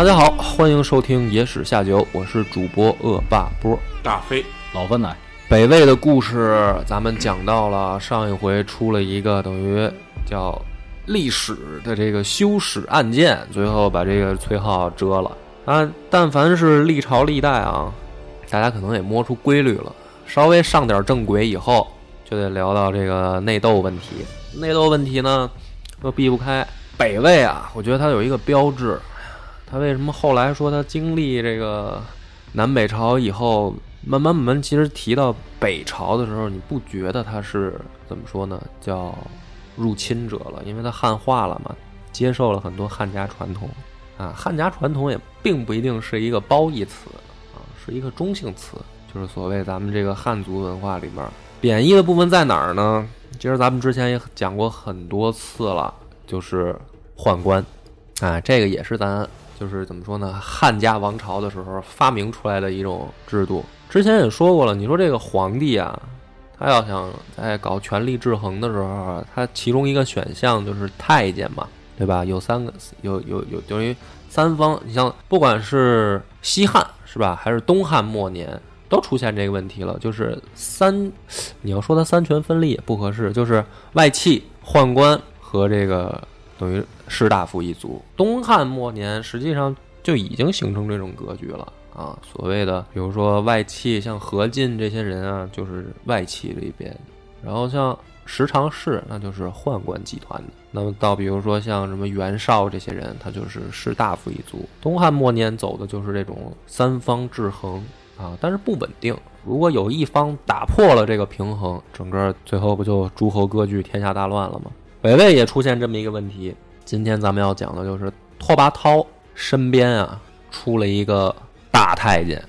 大家好，欢迎收听《野史下酒》，我是主播恶霸波大飞老温奶。北魏的故事，咱们讲到了上一回出了一个等于叫历史的这个修史案件，最后把这个崔浩折了啊。但凡是历朝历代啊，大家可能也摸出规律了，稍微上点正轨以后，就得聊到这个内斗问题。内斗问题呢，又避不开北魏啊。我觉得它有一个标志。他为什么后来说他经历这个南北朝以后，慢慢慢慢，其实提到北朝的时候，你不觉得他是怎么说呢？叫入侵者了，因为他汉化了嘛，接受了很多汉家传统啊。汉家传统也并不一定是一个褒义词啊，是一个中性词，就是所谓咱们这个汉族文化里面贬义的部分在哪儿呢？其实咱们之前也讲过很多次了，就是宦官啊，这个也是咱。就是怎么说呢？汉家王朝的时候发明出来的一种制度。之前也说过了，你说这个皇帝啊，他要想在搞权力制衡的时候，他其中一个选项就是太监嘛，对吧？有三个，有有有等于三方。你像不管是西汉是吧，还是东汉末年，都出现这个问题了，就是三，你要说他三权分立也不合适，就是外戚、宦官和这个。等于士大夫一族。东汉末年，实际上就已经形成这种格局了啊。所谓的，比如说外戚，像何进这些人啊，就是外戚这一边；然后像十常侍，那就是宦官集团的。那么到比如说像什么袁绍这些人，他就是士大夫一族。东汉末年走的就是这种三方制衡啊，但是不稳定。如果有一方打破了这个平衡，整个最后不就诸侯割据，天下大乱了吗？北魏也出现这么一个问题。今天咱们要讲的就是拓跋焘身边啊出了一个大太监。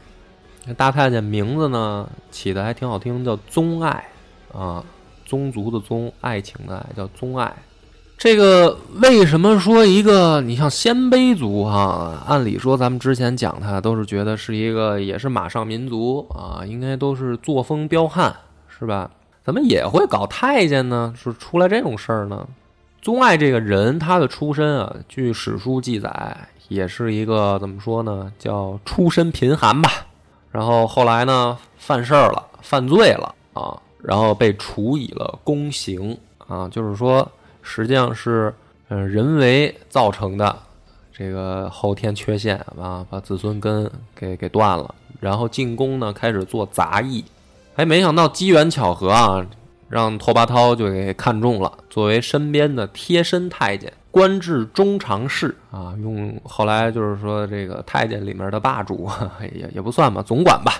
那大太监名字呢起的还挺好听，叫宗爱啊，宗族的宗，爱情的爱，叫宗爱。这个为什么说一个你像鲜卑族哈？按理说咱们之前讲他都是觉得是一个也是马上民族啊，应该都是作风彪悍，是吧？怎么也会搞太监呢？是出来这种事儿呢？宗爱这个人，他的出身啊，据史书记载，也是一个怎么说呢？叫出身贫寒吧。然后后来呢，犯事儿了，犯罪了啊，然后被处以了宫刑啊，就是说，实际上是嗯人为造成的这个后天缺陷啊，把子孙根给给断了，然后进宫呢，开始做杂役。哎，没想到机缘巧合啊，让拓跋焘就给看中了，作为身边的贴身太监，官至中常侍啊。用后来就是说这个太监里面的霸主也也不算吧，总管吧。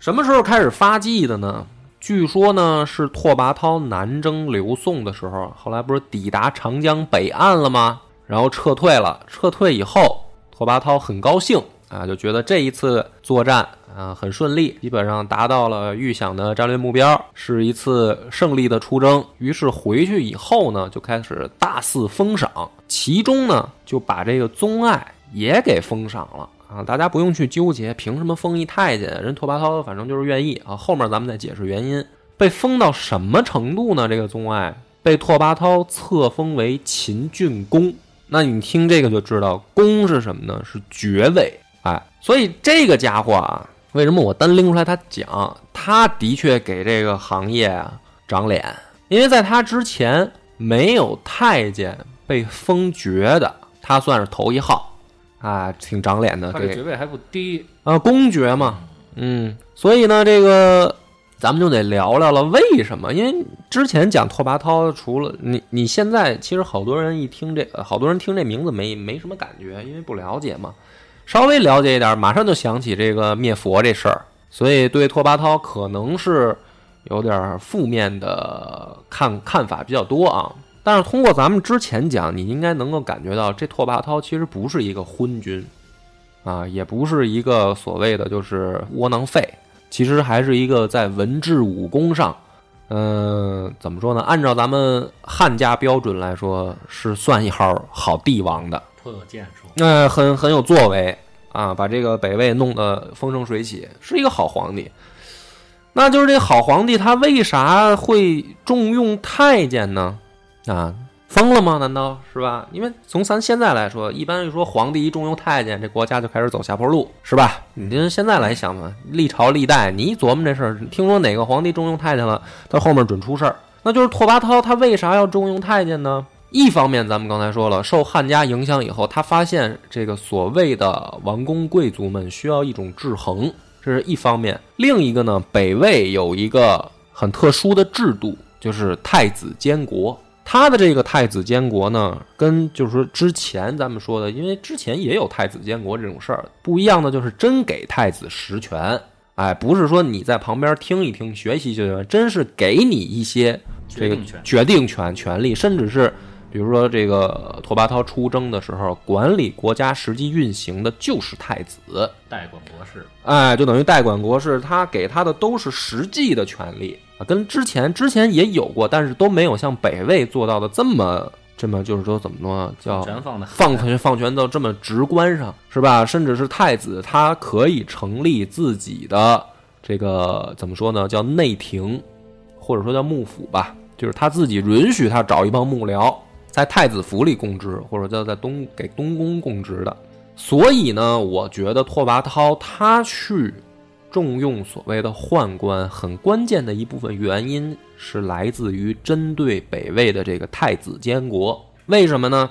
什么时候开始发迹的呢？据说呢是拓跋焘南征刘宋的时候，后来不是抵达长江北岸了吗？然后撤退了。撤退以后，拓跋焘很高兴啊，就觉得这一次作战啊很顺利，基本上达到了预想的战略目标，是一次胜利的出征。于是回去以后呢，就开始大肆封赏，其中呢就把这个宗爱也给封赏了啊。大家不用去纠结凭什么封一太监，人拓跋焘反正就是愿意啊。后面咱们再解释原因。被封到什么程度呢？这个宗爱被拓跋焘册封为秦郡公。那你听这个就知道，公是什么呢？是爵位。哎，所以这个家伙啊，为什么我单拎出来他讲？他的确给这个行业啊长脸，因为在他之前没有太监被封爵的，他算是头一号啊，挺长脸的。这爵位还不低啊，公爵嘛。嗯，所以呢，这个。咱们就得聊聊了，为什么？因为之前讲拓跋焘，除了你，你现在其实好多人一听这，好多人听这名字没没什么感觉，因为不了解嘛。稍微了解一点，马上就想起这个灭佛这事儿，所以对拓跋焘可能是有点负面的看看法比较多啊。但是通过咱们之前讲，你应该能够感觉到，这拓跋焘其实不是一个昏君啊，也不是一个所谓的就是窝囊废。其实还是一个在文治武功上，嗯，怎么说呢？按照咱们汉家标准来说，是算一号好帝王的，颇有建树，那很很有作为啊，把这个北魏弄得风生水起，是一个好皇帝。那就是这好皇帝，他为啥会重用太监呢？啊？疯了吗？难道是吧？因为从咱现在来说，一般一说皇帝一重用太监，这国家就开始走下坡路，是吧？你就现在来想吧，历朝历代，你一琢磨这事儿，听说哪个皇帝重用太监了，他后面准出事儿。那就是拓跋焘，他为啥要重用太监呢？一方面，咱们刚才说了，受汉家影响以后，他发现这个所谓的王公贵族们需要一种制衡，这是一方面。另一个呢，北魏有一个很特殊的制度，就是太子监国。他的这个太子监国呢，跟就是说之前咱们说的，因为之前也有太子监国这种事儿，不一样的就是真给太子实权，哎，不是说你在旁边听一听学习就行，真是给你一些这个决定权、权利，甚至是比如说这个拓跋焘出征的时候，管理国家实际运行的就是太子，代管国事，哎，就等于代管国事，他给他的都是实际的权利。啊，跟之前之前也有过，但是都没有像北魏做到的这么这么，就是说怎么说叫放权放权到这么直观上，是吧？甚至是太子，他可以成立自己的这个怎么说呢？叫内廷，或者说叫幕府吧，就是他自己允许他找一帮幕僚在太子府里供职，或者叫在东给东宫供职的。所以呢，我觉得拓跋焘他去。重用所谓的宦官，很关键的一部分原因是来自于针对北魏的这个太子监国。为什么呢？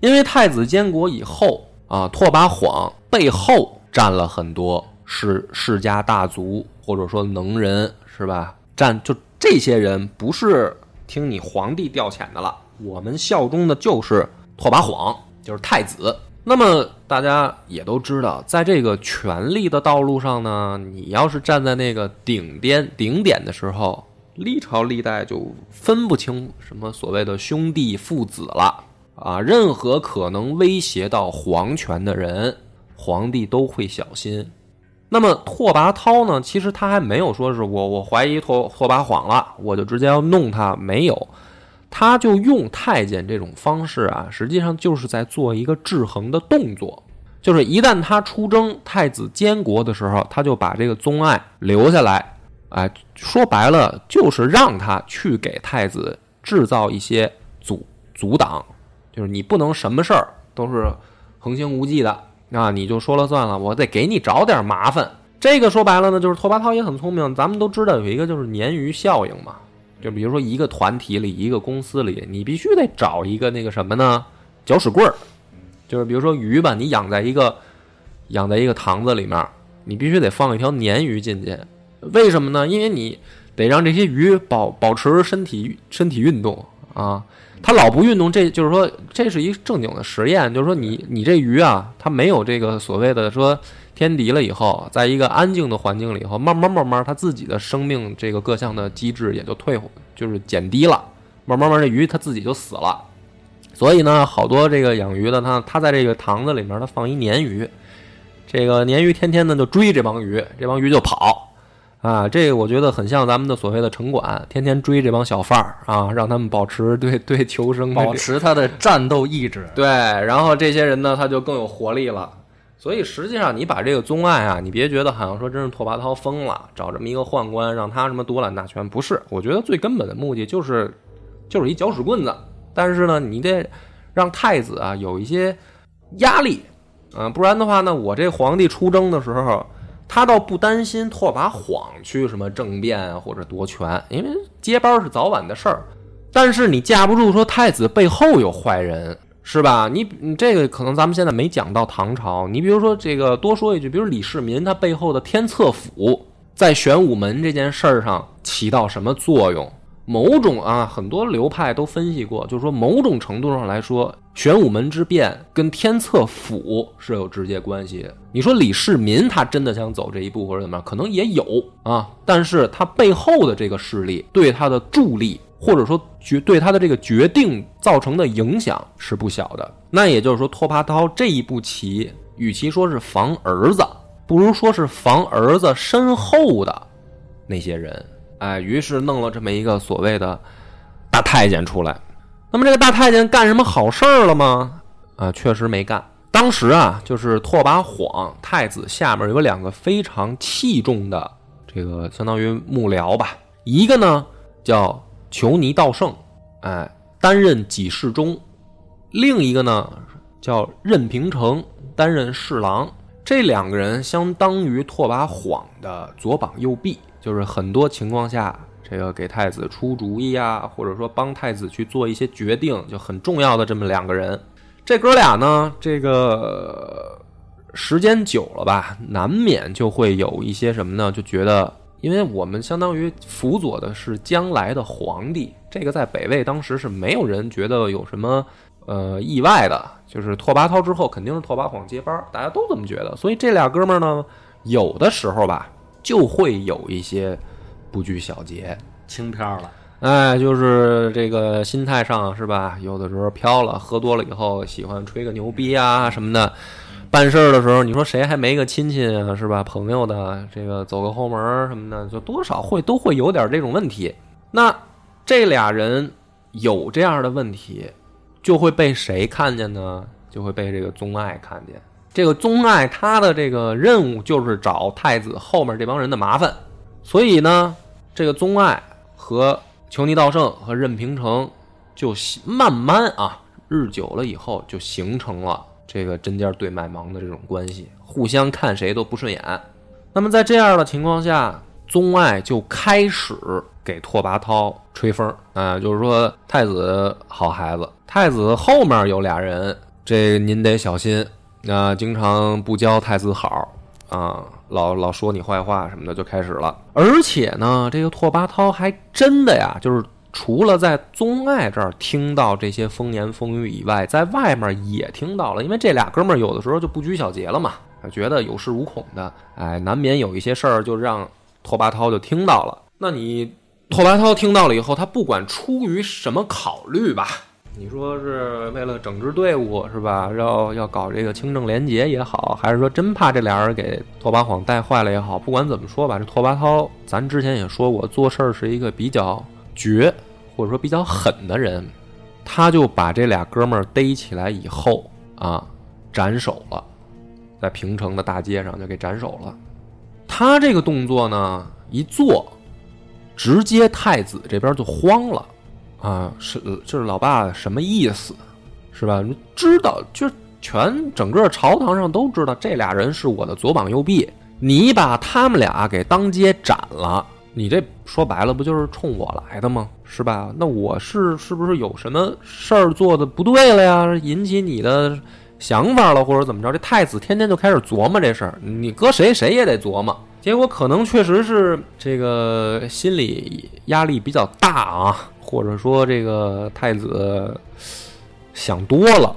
因为太子监国以后啊，拓跋晃背后站了很多是世家大族，或者说能人，是吧？站就这些人不是听你皇帝调遣的了，我们效忠的就是拓跋晃，就是太子。那么大家也都知道，在这个权力的道路上呢，你要是站在那个顶巅顶点的时候，历朝历代就分不清什么所谓的兄弟父子了啊！任何可能威胁到皇权的人，皇帝都会小心。那么拓跋焘呢？其实他还没有说是我我怀疑拓拓跋晃了，我就直接要弄他，没有。他就用太监这种方式啊，实际上就是在做一个制衡的动作。就是一旦他出征太子监国的时候，他就把这个宗爱留下来。哎，说白了就是让他去给太子制造一些阻阻挡，就是你不能什么事儿都是横行无忌的啊，你就说了算了，我得给你找点麻烦。这个说白了呢，就是拓跋焘也很聪明。咱们都知道有一个就是鲶鱼效应嘛。就比如说一个团体里，一个公司里，你必须得找一个那个什么呢？搅屎棍儿。就是比如说鱼吧，你养在一个养在一个塘子里面，你必须得放一条鲶鱼进去。为什么呢？因为你得让这些鱼保保持身体身体运动啊。它老不运动，这就是说这是一正经的实验。就是说你你这鱼啊，它没有这个所谓的说。天敌了以后，在一个安静的环境里以后，慢慢慢慢，它自己的生命这个各项的机制也就退，就是减低了。慢慢慢，这鱼它自己就死了。所以呢，好多这个养鱼的，他他在这个塘子里面，他放一鲶鱼，这个鲶鱼天天呢就追这帮鱼，这帮鱼就跑。啊，这个我觉得很像咱们的所谓的城管，天天追这帮小贩儿啊，让他们保持对对求生保持他的战斗意志。对，然后这些人呢，他就更有活力了。所以实际上，你把这个宗爱啊，你别觉得好像说真是拓跋焘疯了，找这么一个宦官让他什么独揽大权，不是。我觉得最根本的目的就是就是一搅屎棍子。但是呢，你得让太子啊有一些压力，嗯、不然的话呢，我这皇帝出征的时候。他倒不担心拓跋晃去什么政变啊或者夺权，因为接班是早晚的事儿。但是你架不住说太子背后有坏人，是吧？你你这个可能咱们现在没讲到唐朝。你比如说这个，多说一句，比如李世民他背后的天策府在玄武门这件事儿上起到什么作用？某种啊，很多流派都分析过，就是说某种程度上来说，玄武门之变跟天策府是有直接关系。你说李世民他真的想走这一步或者怎么样，可能也有啊，但是他背后的这个势力对他的助力，或者说决对他的这个决定造成的影响是不小的。那也就是说，拓跋焘这一步棋，与其说是防儿子，不如说是防儿子身后的那些人。哎，于是弄了这么一个所谓的大太监出来。那么这个大太监干什么好事儿了吗？啊，确实没干。当时啊，就是拓跋晃太子下面有两个非常器重的这个相当于幕僚吧，一个呢叫裘尼道圣，哎，担任给事中；另一个呢叫任平城，担任侍郎。这两个人相当于拓跋晃的左膀右臂。就是很多情况下，这个给太子出主意啊，或者说帮太子去做一些决定，就很重要的这么两个人。这哥俩呢，这个时间久了吧，难免就会有一些什么呢？就觉得，因为我们相当于辅佐的是将来的皇帝，这个在北魏当时是没有人觉得有什么呃意外的，就是拓跋焘之后肯定是拓跋晃接班，大家都这么觉得。所以这俩哥们儿呢，有的时候吧。就会有一些不拘小节、轻飘了，哎，就是这个心态上是吧？有的时候飘了，喝多了以后喜欢吹个牛逼啊什么的。办事儿的时候，你说谁还没个亲戚啊是吧？朋友的这个走个后门什么的，就多少会都会有点这种问题。那这俩人有这样的问题，就会被谁看见呢？就会被这个宗爱看见。这个宗爱他的这个任务就是找太子后面这帮人的麻烦，所以呢，这个宗爱和裘尼道胜和任平城就慢慢啊，日久了以后就形成了这个针尖对麦芒的这种关系，互相看谁都不顺眼。那么在这样的情况下，宗爱就开始给拓跋焘吹风啊，就是说太子好孩子，太子后面有俩人，这您得小心。啊经常不教太子好啊，老老说你坏话什么的就开始了。而且呢，这个拓跋焘还真的呀，就是除了在宗爱这儿听到这些风言风语以外，在外面也听到了。因为这俩哥们儿有的时候就不拘小节了嘛，觉得有恃无恐的，哎，难免有一些事儿就让拓跋焘就听到了。那你拓跋焘听到了以后，他不管出于什么考虑吧。你说是为了整治队伍是吧？要要搞这个清正廉洁也好，还是说真怕这俩人给拓跋晃带坏了也好？不管怎么说吧，这拓跋焘咱之前也说过，做事儿是一个比较绝或者说比较狠的人。他就把这俩哥们儿逮起来以后啊，斩首了，在平城的大街上就给斩首了。他这个动作呢，一做，直接太子这边就慌了。啊，是就是老爸什么意思，是吧？知道，就全整个朝堂上都知道这俩人是我的左膀右臂，你把他们俩给当街斩了，你这说白了不就是冲我来的吗？是吧？那我是是不是有什么事儿做的不对了呀？引起你的想法了，或者怎么着？这太子天天就开始琢磨这事儿，你搁谁谁也得琢磨。结果可能确实是这个心理压力比较大啊。或者说这个太子想多了，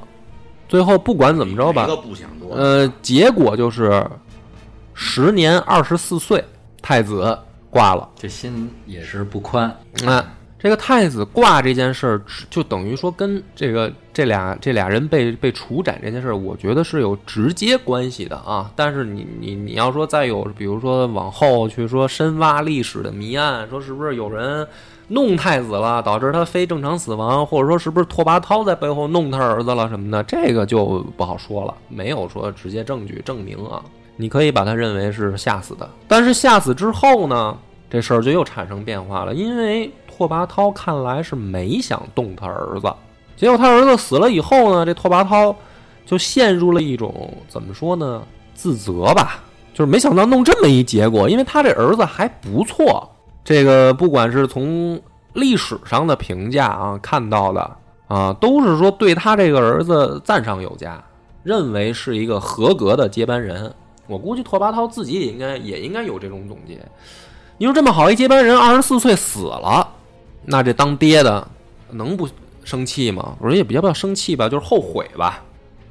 最后不管怎么着吧，不想多。呃，结果就是时年二十四岁，太子挂了。这心也是不宽。那这这个太子挂这件事儿，就等于说跟这个这俩这俩人被被处斩这件事儿，我觉得是有直接关系的啊。但是你你你要说再有，比如说往后去说深挖历史的谜案，说是不是有人弄太子了，导致他非正常死亡，或者说是不是拓跋焘在背后弄他儿子了什么的，这个就不好说了，没有说直接证据证明啊。你可以把他认为是吓死的，但是吓死之后呢，这事儿就又产生变化了，因为。拓跋焘看来是没想动他儿子，结果他儿子死了以后呢，这拓跋焘就陷入了一种怎么说呢？自责吧，就是没想到弄这么一结果，因为他这儿子还不错，这个不管是从历史上的评价啊看到的啊，都是说对他这个儿子赞赏有加，认为是一个合格的接班人。我估计拓跋焘自己也应该也应该有这种总结。你说这么好一接班人，二十四岁死了。那这当爹的能不生气吗？我说也比较不要生气吧，就是后悔吧。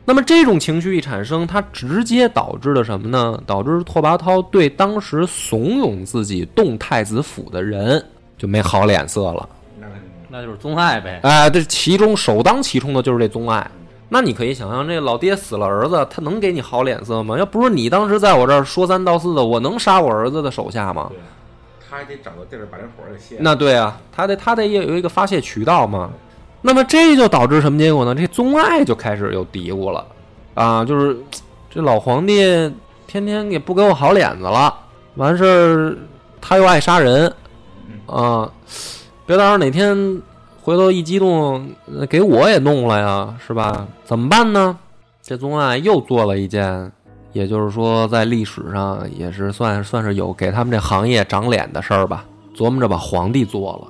那么这种情绪一产生，它直接导致了什么呢？导致拓跋焘对当时怂恿自己动太子府的人就没好脸色了。那那就是宗爱呗。哎，这其中首当其冲的就是这宗爱。那你可以想象，这老爹死了儿子，他能给你好脸色吗？要不是你当时在我这儿说三道四的，我能杀我儿子的手下吗？他还得找个地儿把这火给泄。那对啊，他得他得也有一个发泄渠道嘛。那么这就导致什么结果呢？这宗爱就开始有嘀咕了啊，就是这老皇帝天天也不给我好脸子了，完事儿他又爱杀人啊，别到时候哪天回头一激动给我也弄了呀，是吧？怎么办呢？这宗爱又做了一件。也就是说，在历史上也是算算是有给他们这行业长脸的事儿吧。琢磨着把皇帝做了，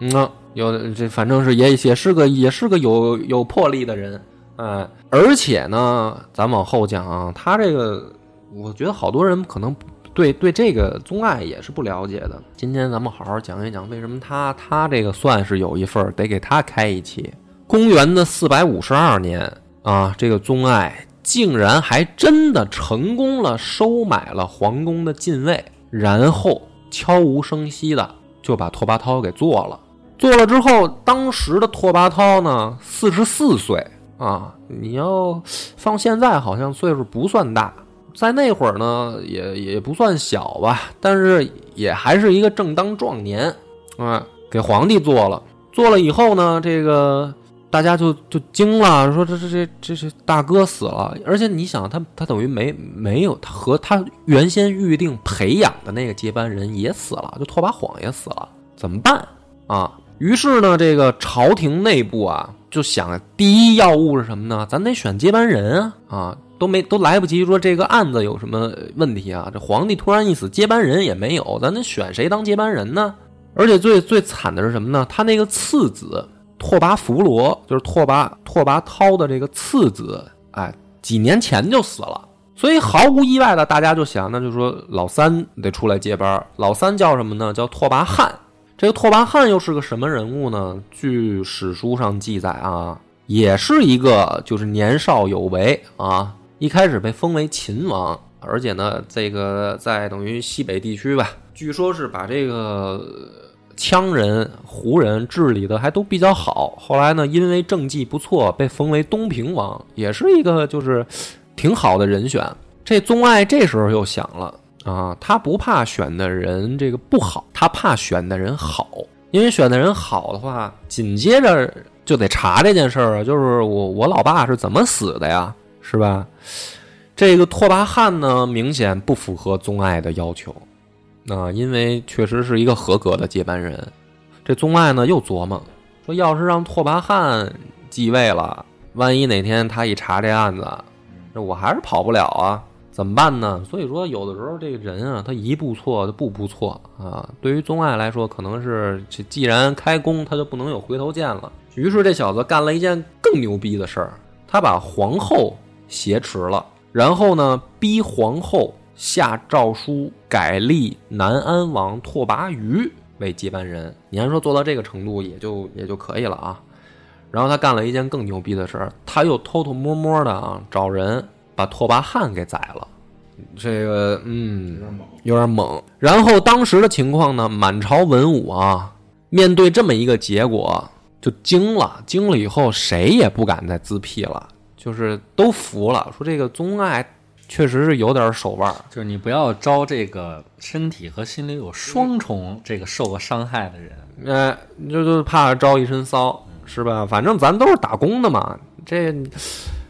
嗯，有这反正是也也是个也是个有有魄力的人，哎，而且呢，咱往后讲啊，他这个我觉得好多人可能对对这个宗爱也是不了解的。今天咱们好好讲一讲，为什么他他这个算是有一份，得给他开一期。公元的四百五十二年啊，这个宗爱。竟然还真的成功了，收买了皇宫的禁卫，然后悄无声息的就把拓跋焘给做了。做了之后，当时的拓跋焘呢，四十四岁啊，你要放现在好像岁数不算大，在那会儿呢也也不算小吧，但是也还是一个正当壮年啊，给皇帝做了。做了以后呢，这个。大家就就惊了，说这这这这是大哥死了，而且你想，他他等于没没有他和他原先预定培养的那个接班人也死了，就拓跋晃也死了，怎么办啊？于是呢，这个朝廷内部啊就想，第一要务是什么呢？咱得选接班人啊啊，都没都来不及说这个案子有什么问题啊，这皇帝突然一死，接班人也没有，咱得选谁当接班人呢？而且最最惨的是什么呢？他那个次子。拓跋弗罗就是拓跋拓跋焘的这个次子，哎，几年前就死了，所以毫无意外的，大家就想，那就说老三得出来接班。老三叫什么呢？叫拓跋汉。这个拓跋汉又是个什么人物呢？据史书上记载啊，也是一个就是年少有为啊，一开始被封为秦王，而且呢，这个在等于西北地区吧，据说是把这个。羌人、胡人治理的还都比较好，后来呢，因为政绩不错，被封为东平王，也是一个就是挺好的人选。这宗爱这时候又想了啊，他不怕选的人这个不好，他怕选的人好，因为选的人好的话，紧接着就得查这件事儿啊，就是我我老爸是怎么死的呀，是吧？这个拓跋汉呢，明显不符合宗爱的要求。啊，因为确实是一个合格的接班人，这宗爱呢又琢磨说，要是让拓跋汉继位了，万一哪天他一查这案子，这我还是跑不了啊，怎么办呢？所以说，有的时候这个人啊，他一步错，就步步错啊。对于宗爱来说，可能是这既然开弓，他就不能有回头箭了。于是这小子干了一件更牛逼的事儿，他把皇后挟持了，然后呢，逼皇后。下诏书改立南安王拓跋余为接班人，你要说做到这个程度也就也就可以了啊。然后他干了一件更牛逼的事儿，他又偷偷摸摸的啊找人把拓跋汉给宰了。这个嗯，有点猛。然后当时的情况呢，满朝文武啊面对这么一个结果，就惊了，惊了以后谁也不敢再自辟了，就是都服了，说这个宗爱确实是有点手腕儿。就是你不要招这个身体和心理有双重这个受过伤害的人。呃，就就怕招一身骚，是吧？反正咱都是打工的嘛，这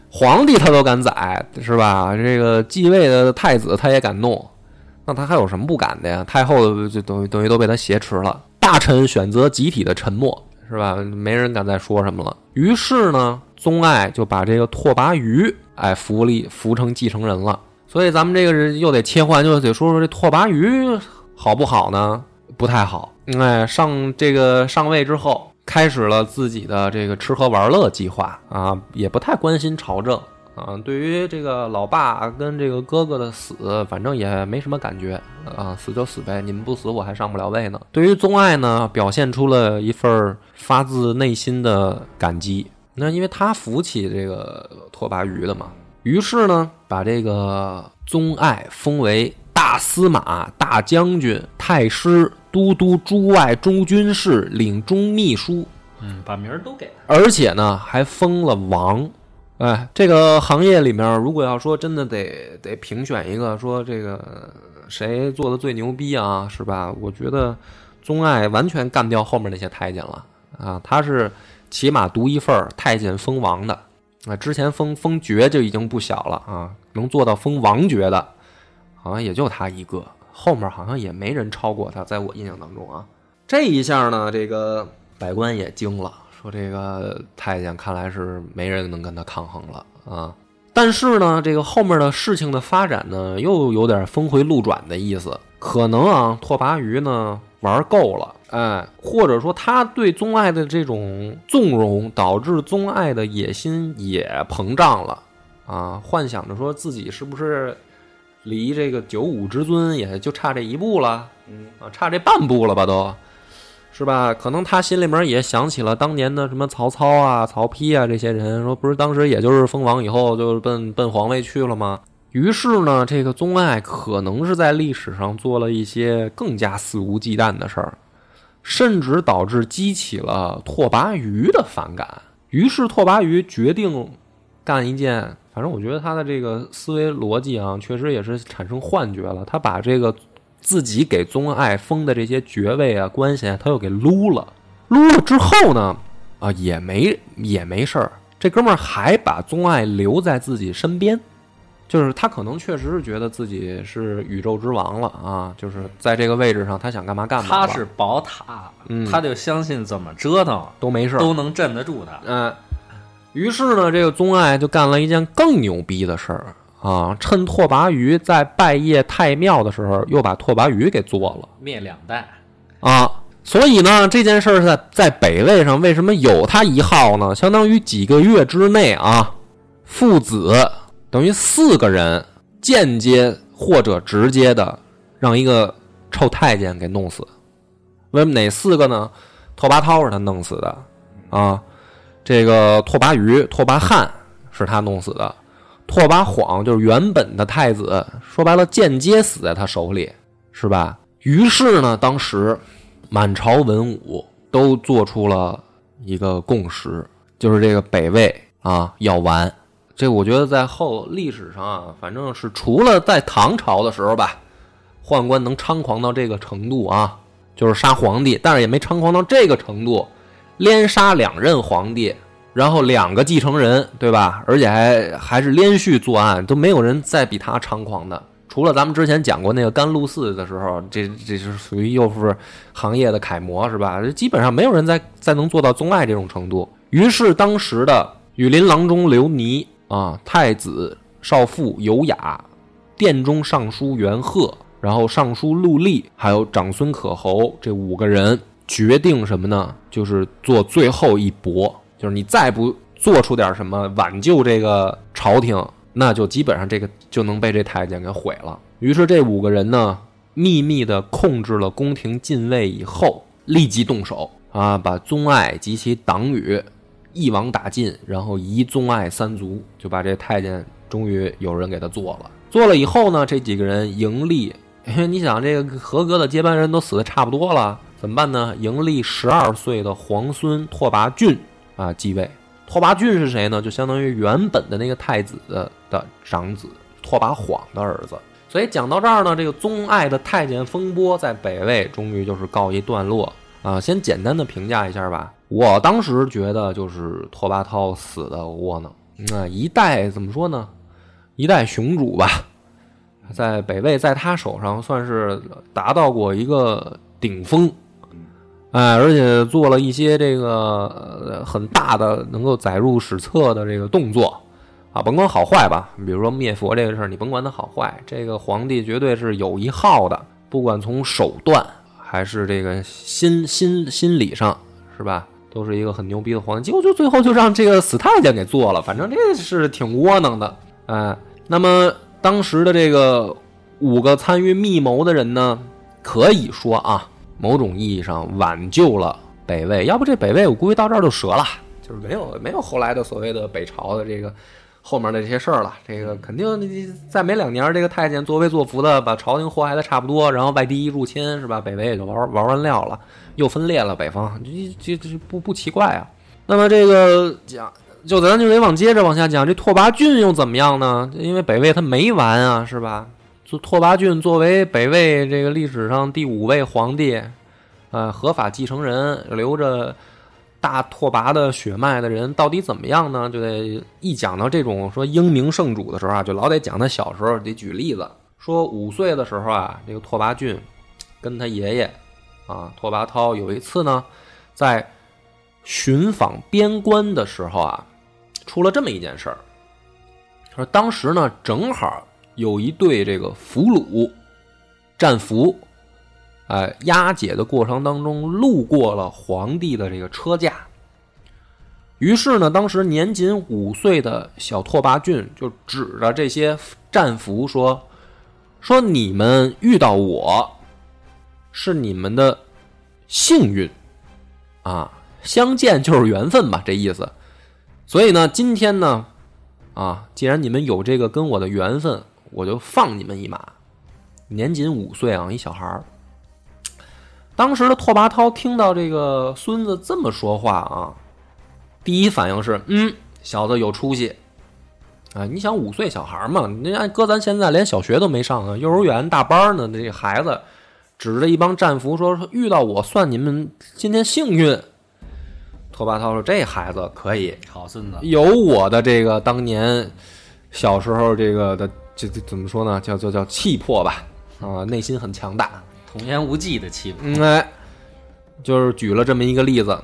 皇帝他都敢宰，是吧？这个继位的太子他也敢弄，那他还有什么不敢的呀？太后就等于等于都被他挟持了，大臣选择集体的沉默，是吧？没人敢再说什么了。于是呢，宗爱就把这个拓跋余哎扶立扶成继承人了。所以咱们这个人又得切换，就得说说这拓跋余好不好呢？不太好。哎，上这个上位之后，开始了自己的这个吃喝玩乐计划啊，也不太关心朝政啊。对于这个老爸跟这个哥哥的死，反正也没什么感觉啊，死就死呗，你们不死我还上不了位呢。对于宗爱呢，表现出了一份发自内心的感激。那因为他扶起这个拓跋余的嘛，于是呢，把这个宗爱封为大司马、大将军、太师。都督诸外中军事，领中秘书，嗯，把名儿都给他，而且呢还封了王。哎，这个行业里面，如果要说真的得得评选一个，说这个谁做的最牛逼啊，是吧？我觉得宗爱完全干掉后面那些太监了啊，他是起码独一份太监封王的啊。之前封封爵就已经不小了啊，能做到封王爵的，好像也就他一个。后面好像也没人超过他，在我印象当中啊，这一下呢，这个百官也惊了，说这个太监看来是没人能跟他抗衡了啊。但是呢，这个后面的事情的发展呢，又有点峰回路转的意思。可能啊，拓跋余呢玩够了，哎，或者说他对宗爱的这种纵容，导致宗爱的野心也膨胀了啊，幻想着说自己是不是。离这个九五之尊也就差这一步了，嗯啊，差这半步了吧，都是吧？可能他心里面也想起了当年的什么曹操啊、曹丕啊这些人，说不是当时也就是封王以后就奔奔皇位去了吗？于是呢，这个宗爱可能是在历史上做了一些更加肆无忌惮的事儿，甚至导致激起了拓跋余的反感。于是拓跋余决定干一件。反正我觉得他的这个思维逻辑啊，确实也是产生幻觉了。他把这个自己给宗爱封的这些爵位啊、关系啊，他又给撸了。撸了之后呢，啊，也没也没事儿。这哥们儿还把宗爱留在自己身边，就是他可能确实是觉得自己是宇宙之王了啊，就是在这个位置上，他想干嘛干嘛。他是宝塔，他就相信怎么折腾都没事，都能镇得住他。嗯。于是呢，这个宗爱就干了一件更牛逼的事儿啊！趁拓跋余在拜谒太庙的时候，又把拓跋余给做了，灭两代啊！所以呢，这件事儿在在北魏上为什么有他一号呢？相当于几个月之内啊，父子等于四个人间接或者直接的让一个臭太监给弄死。为什么哪四个呢？拓跋焘是他弄死的啊！这个拓跋余、拓跋翰是他弄死的，拓跋晃就是原本的太子，说白了间接死在他手里，是吧？于是呢，当时满朝文武都做出了一个共识，就是这个北魏啊要完。这我觉得在后历史上啊，反正是除了在唐朝的时候吧，宦官能猖狂到这个程度啊，就是杀皇帝，但是也没猖狂到这个程度。连杀两任皇帝，然后两个继承人，对吧？而且还还是连续作案，都没有人再比他猖狂的。除了咱们之前讲过那个甘露寺的时候，这这是属于又是行业的楷模，是吧？基本上没有人再再能做到宗爱这种程度。于是当时的羽林郎中刘尼啊，太子少傅有雅，殿中尚书元贺，然后尚书陆立，还有长孙可侯这五个人。决定什么呢？就是做最后一搏，就是你再不做出点什么挽救这个朝廷，那就基本上这个就能被这太监给毁了。于是这五个人呢，秘密的控制了宫廷禁卫以后，立即动手啊，把宗爱及其党羽一网打尽，然后移宗爱三族，就把这太监终于有人给他做了。做了以后呢，这几个人盈利，因为你想这个合格的接班人都死的差不多了。怎么办呢？盈利十二岁的皇孙拓跋浚啊继位。拓跋浚是谁呢？就相当于原本的那个太子的长子拓跋晃的儿子。所以讲到这儿呢，这个宗爱的太监风波在北魏终于就是告一段落啊。先简单的评价一下吧。我当时觉得就是拓跋焘死的窝囊，那一代怎么说呢？一代雄主吧，在北魏在他手上算是达到过一个顶峰，哎，而且做了一些这个很大的能够载入史册的这个动作。啊，甭管好坏吧，比如说灭佛这个事儿，你甭管它好坏，这个皇帝绝对是有一号的，不管从手段还是这个心心心理上，是吧，都是一个很牛逼的皇帝。结果就最后就让这个死太监给做了，反正这是挺窝囊的，哎。那么当时的这个五个参与密谋的人呢，可以说啊，某种意义上挽救了北魏，要不这北魏我估计到这儿就折了，就是没有没有后来的所谓的北朝的这个。后面的这些事儿了，这个肯定再没两年，这个太监作威作福的把朝廷祸害的差不多，然后外敌一入侵，是吧？北魏也就玩玩完料了，又分裂了北方，这这这不不奇怪啊。那么这个讲，就咱就得往接着往下讲，这拓跋浚又怎么样呢？因为北魏他没完啊，是吧？就拓跋浚作为北魏这个历史上第五位皇帝，呃，合法继承人，留着。大拓跋的血脉的人到底怎么样呢？就得一讲到这种说英明圣主的时候啊，就老得讲他小时候，得举例子。说五岁的时候啊，这个拓跋浚跟他爷爷啊拓跋焘有一次呢，在寻访边关的时候啊，出了这么一件事儿。说当时呢，正好有一队这个俘虏战俘。哎，押解的过程当中路过了皇帝的这个车驾，于是呢，当时年仅五岁的小拓跋浚就指着这些战俘说：“说你们遇到我，是你们的幸运啊，相见就是缘分吧，这意思。所以呢，今天呢，啊，既然你们有这个跟我的缘分，我就放你们一马。年仅五岁啊，一小孩儿。”当时的拓跋焘听到这个孙子这么说话啊，第一反应是：嗯，小子有出息啊！你想五岁小孩嘛，你搁咱现在连小学都没上啊，幼儿园大班呢，这孩子指着一帮战俘说：“遇到我算你们今天幸运。”拓跋焘说：“这孩子可以，好孙子，有我的这个当年小时候这个的这这怎么说呢？叫叫叫气魄吧啊，内心很强大。”童言无忌的气魄，嗯，哎，就是举了这么一个例子。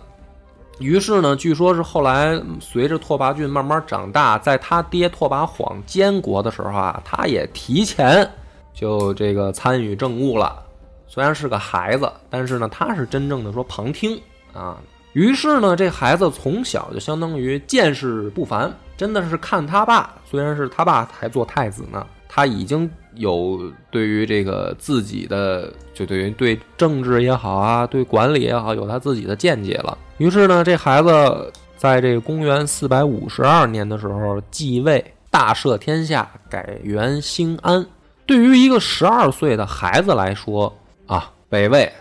于是呢，据说是后来随着拓跋浚慢慢长大，在他爹拓跋晃监国的时候啊，他也提前就这个参与政务了。虽然是个孩子，但是呢，他是真正的说旁听啊。于是呢，这孩子从小就相当于见识不凡，真的是看他爸，虽然是他爸还做太子呢。他已经有对于这个自己的，就对于对政治也好啊，对管理也好，有他自己的见解了。于是呢，这孩子在这个公元四百五十二年的时候继位，大赦天下，改元兴安。对于一个十二岁的孩子来说啊，北魏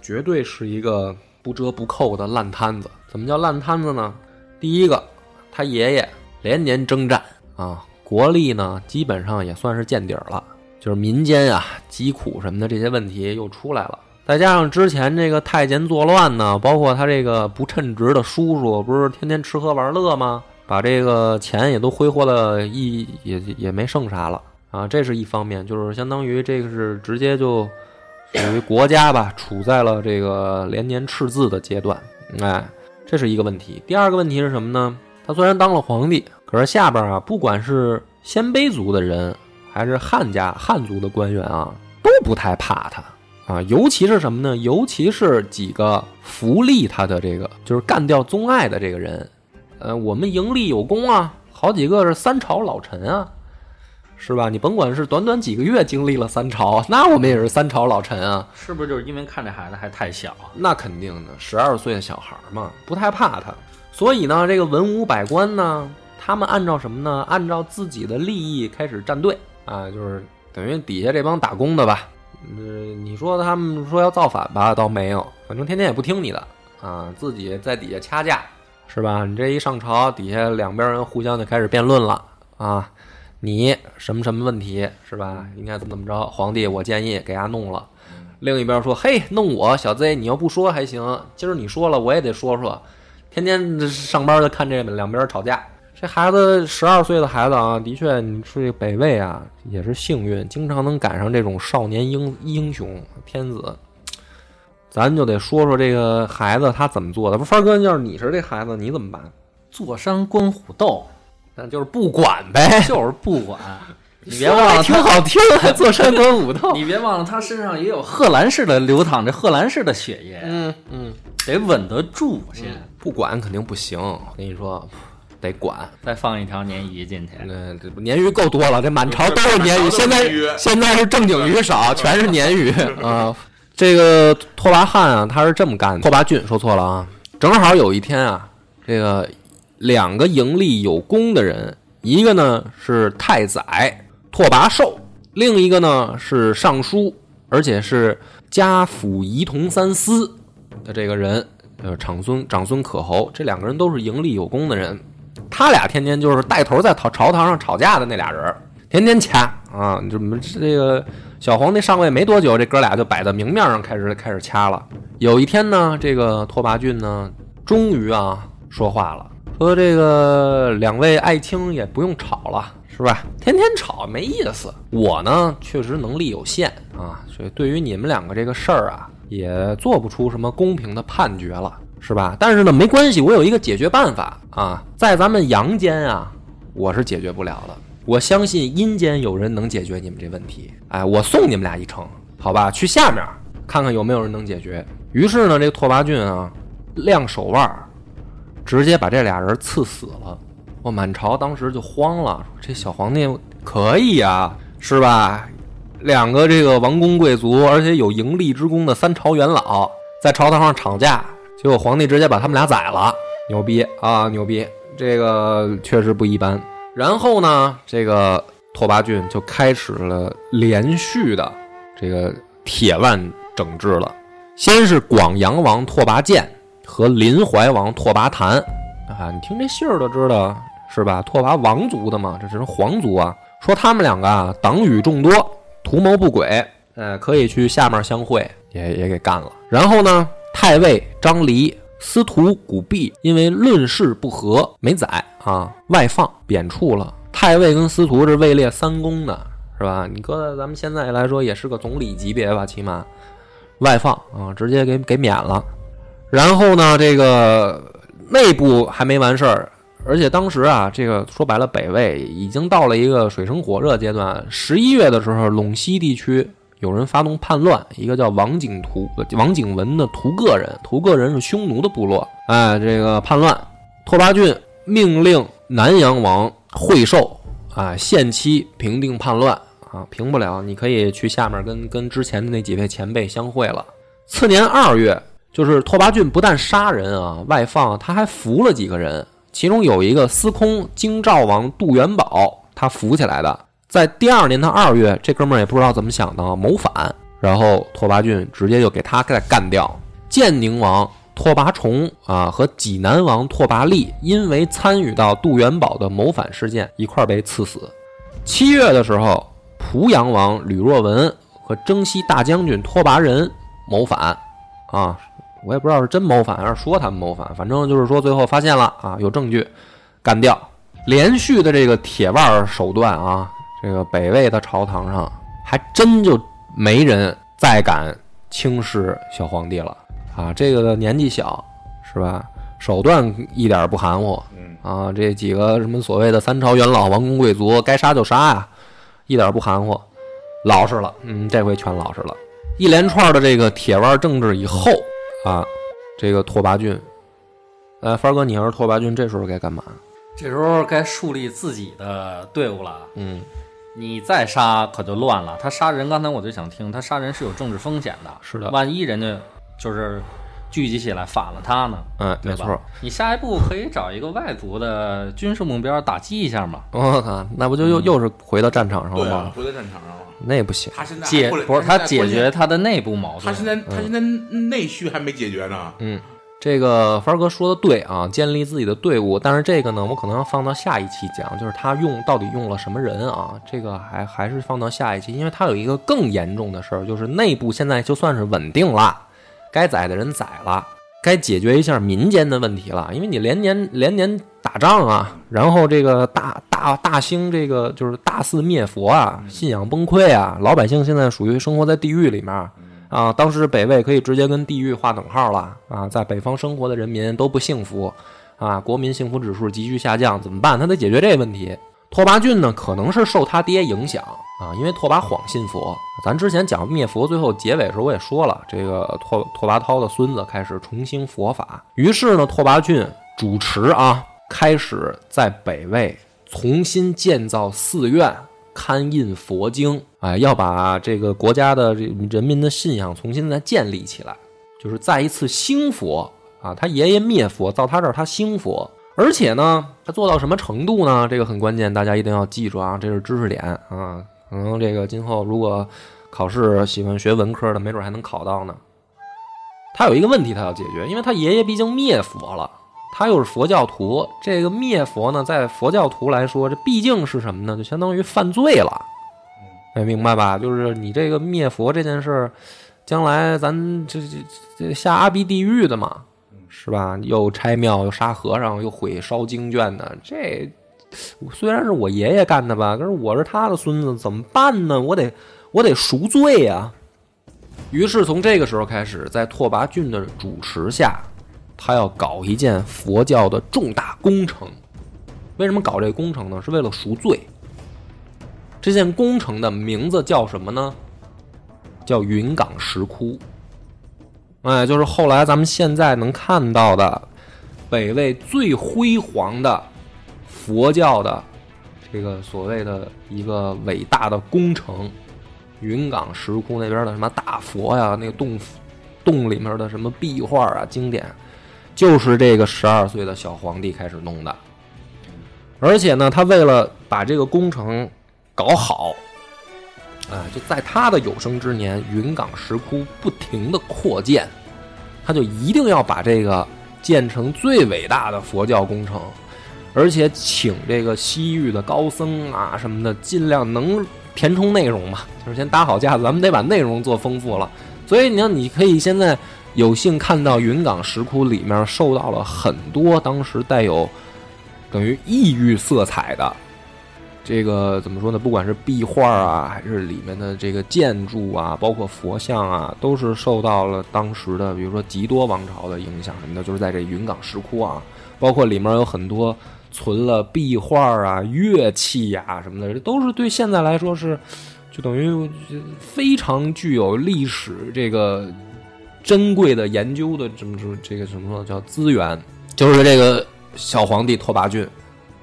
绝对是一个不折不扣的烂摊子。怎么叫烂摊子呢？第一个，他爷爷连年征战啊。国力呢，基本上也算是见底儿了，就是民间啊疾苦什么的这些问题又出来了，再加上之前这个太监作乱呢，包括他这个不称职的叔叔，不是天天吃喝玩乐吗？把这个钱也都挥霍的一也也没剩啥了啊，这是一方面，就是相当于这个是直接就属于国家吧，处在了这个连年赤字的阶段，哎，这是一个问题。第二个问题是什么呢？他虽然当了皇帝。可是下边啊，不管是鲜卑族的人，还是汉家汉族的官员啊，都不太怕他啊。尤其是什么呢？尤其是几个扶利他的这个，就是干掉宗爱的这个人。呃，我们盈利有功啊，好几个是三朝老臣啊，是吧？你甭管是短短几个月经历了三朝，那我们也是三朝老臣啊。是不是就是因为看这孩子还太小？那肯定的，十二岁的小孩嘛，不太怕他。所以呢，这个文武百官呢。他们按照什么呢？按照自己的利益开始站队啊，就是等于底下这帮打工的吧，嗯，你说他们说要造反吧，倒没有，反正天天也不听你的啊，自己在底下掐架，是吧？你这一上朝，底下两边人互相就开始辩论了啊，你什么什么问题是吧？应该怎么怎么着？皇帝，我建议给他弄了。另一边说，嘿，弄我小 Z，，你要不说还行，今儿你说了，我也得说说。天天上班就看这两边吵架。这孩子十二岁的孩子啊，的确，你说这北魏啊也是幸运，经常能赶上这种少年英英雄天子。咱就得说说这个孩子他怎么做的。不，帆哥，要是你是这孩子，你怎么办？坐山观虎斗，那就是不管呗，就是不管。你别忘了，挺好听，还坐山观虎斗。你别忘了，他身上也有贺兰氏的流淌着贺兰氏的血液。嗯嗯，得稳得住先。不管肯定不行，我跟你说，得管。再放一条鲶鱼进去，那这鲶鱼够多了，这满朝都是鲶鱼。现在现在是正经鱼少，全是鲶鱼啊。这个拓跋汉啊，他是这么干的。拓跋浚说错了啊，正好有一天啊，这个两个盈利有功的人，一个呢是太宰。拓跋寿，另一个呢是尚书，而且是家府仪同三司的这个人，呃，长孙长孙可侯，这两个人都是盈利有功的人，他俩天天就是带头在朝朝堂上吵架的那俩人，天天掐啊！这么这个小皇帝上位没多久，这哥俩就摆在明面上开始开始掐了。有一天呢，这个拓跋浚呢，终于啊说话了，说这个两位爱卿也不用吵了。是吧？天天吵没意思。我呢，确实能力有限啊，所以对于你们两个这个事儿啊，也做不出什么公平的判决了，是吧？但是呢，没关系，我有一个解决办法啊，在咱们阳间啊，我是解决不了的。我相信阴间有人能解决你们这问题。哎，我送你们俩一程，好吧？去下面看看有没有人能解决。于是呢，这个拓跋浚啊，亮手腕，直接把这俩人刺死了。我满朝当时就慌了，这小皇帝可以呀，是吧？两个这个王公贵族，而且有盈利之功的三朝元老，在朝堂上吵架，结果皇帝直接把他们俩宰了，牛逼啊，牛逼！这个确实不一般。然后呢，这个拓跋浚就开始了连续的这个铁腕整治了，先是广阳王拓跋健和临淮王拓跋谈啊，你听这姓儿都知道。是吧？拓跋王族的嘛，这是皇族啊。说他们两个啊，党羽众多，图谋不轨，呃，可以去下面相会，也也给干了。然后呢，太尉张离、司徒古弼因为论事不和，没宰啊，外放贬黜了。太尉跟司徒是位列三公的，是吧？你搁在咱们现在来说，也是个总理级别吧，起码外放啊，直接给给免了。然后呢，这个内部还没完事儿。而且当时啊，这个说白了，北魏已经到了一个水深火热阶段。十一月的时候，陇西地区有人发动叛乱，一个叫王景图、王景文的图个人，图个人是匈奴的部落。哎，这个叛乱，拓跋浚命令南阳王惠寿啊，限期平定叛乱啊，平不了，你可以去下面跟跟之前的那几位前辈相会了。次年二月，就是拓跋浚不但杀人啊，外放，他还俘了几个人。其中有一个司空京兆王杜元宝，他扶起来的。在第二年的二月，这哥们儿也不知道怎么想的，谋反，然后拓跋浚直接就给他给干掉。建宁王拓跋崇啊和济南王拓跋力因为参与到杜元宝的谋反事件，一块儿被赐死。七月的时候，濮阳王吕若文和征西大将军拓跋仁谋反，啊。我也不知道是真谋反还是说他们谋反，反正就是说最后发现了啊，有证据，干掉。连续的这个铁腕手段啊，这个北魏的朝堂上还真就没人再敢轻视小皇帝了啊。这个年纪小是吧？手段一点不含糊啊。这几个什么所谓的三朝元老、王公贵族，该杀就杀呀，一点不含糊，老实了。嗯，这回全老实了。一连串的这个铁腕政治以后。啊，这个拓跋浚，呃，凡哥，你要是拓跋浚，这时候该干嘛？这时候该树立自己的队伍了。嗯，你再杀可就乱了。他杀人，刚才我就想听，他杀人是有政治风险的。是的，万一人家就是聚集起来反了他呢。嗯，没错。你下一步可以找一个外族的军事目标打击一下嘛。我靠，那不就又又是回到战场上了对啊吗，？回到战场上了。那不行。他现在解不是他解决他的内部矛盾他现盾。在他现在内需还没解决呢。嗯，这个凡儿哥说的对啊，建立自己的队伍，但是这个呢，我可能要放到下一期讲，就是他用到底用了什么人啊？这个还还是放到下一期，因为他有一个更严重的事儿，就是内部现在就算是稳定了，该宰的人宰了。该解决一下民间的问题了，因为你连年连年打仗啊，然后这个大大大兴这个就是大肆灭佛啊，信仰崩溃啊，老百姓现在属于生活在地狱里面啊。当时北魏可以直接跟地狱划等号了啊，在北方生活的人民都不幸福啊，国民幸福指数急剧下降，怎么办？他得解决这个问题。拓跋浚呢，可能是受他爹影响啊，因为拓跋晃信佛。咱之前讲灭佛，最后结尾的时候我也说了，这个拓拓跋焘的孙子开始重兴佛法，于是呢，拓跋浚主持啊，开始在北魏重新建造寺院，刊印佛经，哎，要把这个国家的这人民的信仰重新再建立起来，就是再一次兴佛啊。他爷爷灭佛，到他这儿他兴佛。而且呢，他做到什么程度呢？这个很关键，大家一定要记住啊，这是知识点啊。可能这个今后如果考试喜欢学文科的，没准还能考到呢。他有一个问题他要解决，因为他爷爷毕竟灭佛了，他又是佛教徒。这个灭佛呢，在佛教徒来说，这毕竟是什么呢？就相当于犯罪了。哎，明白吧？就是你这个灭佛这件事，将来咱这这这下阿鼻地狱的嘛。是吧？又拆庙，又杀和尚，又毁烧经卷的，这虽然是我爷爷干的吧，可是我是他的孙子，怎么办呢？我得我得赎罪呀、于是从这个时候开始，在拓跋浚的主持下，他要搞一件佛教的重大工程。为什么搞这工程呢？是为了赎罪。这件工程的名字叫什么呢？叫云冈石窟。哎，就是后来咱们现在能看到的北魏最辉煌的佛教的这个所谓的一个伟大的工程——云冈石窟那边的什么大佛呀，那个洞洞里面的什么壁画啊、经典，就是这个十二岁的小皇帝开始弄的。而且呢，他为了把这个工程搞好，啊，就在他的有生之年，云冈石窟不停的扩建，他就一定要把这个建成最伟大的佛教工程，而且请这个西域的高僧啊什么的，尽量能填充内容嘛，就是先搭好架子，咱们得把内容做丰富了。所以你看，你可以现在有幸看到云冈石窟里面受到了很多当时带有等于异域色彩的。这个怎么说呢？不管是壁画啊，还是里面的这个建筑啊，包括佛像啊，都是受到了当时的，比如说吉多王朝的影响什么的，就是在这云冈石窟啊，包括里面有很多存了壁画啊、乐器呀、什么的，这都是对现在来说是，就等于非常具有历史这个珍贵的研究的这么说这个怎么说？叫资源，就是这个小皇帝拓跋浚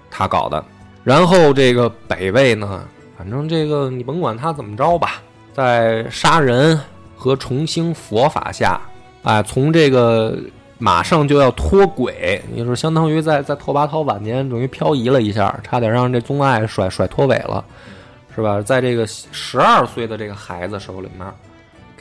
他搞的。然后这个北魏呢，反正这个你甭管他怎么着吧，在杀人和重兴佛法下，哎，从这个马上就要脱轨，也就是相当于在在拓跋焘晚年等于漂移了一下，差点让这宗爱甩甩脱尾了，是吧？在这个十二岁的这个孩子手里面，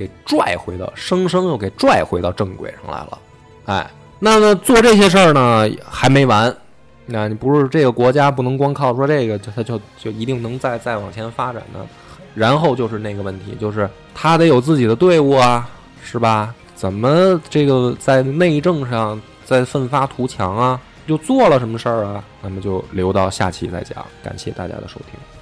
给拽回到生生又给拽回到正轨上来了，哎，那么做这些事儿呢还没完。那你不是这个国家不能光靠说这个，就它就就一定能再再往前发展的。然后就是那个问题，就是他得有自己的队伍啊，是吧？怎么这个在内政上在奋发图强啊？又做了什么事儿啊？那么就留到下期再讲。感谢大家的收听。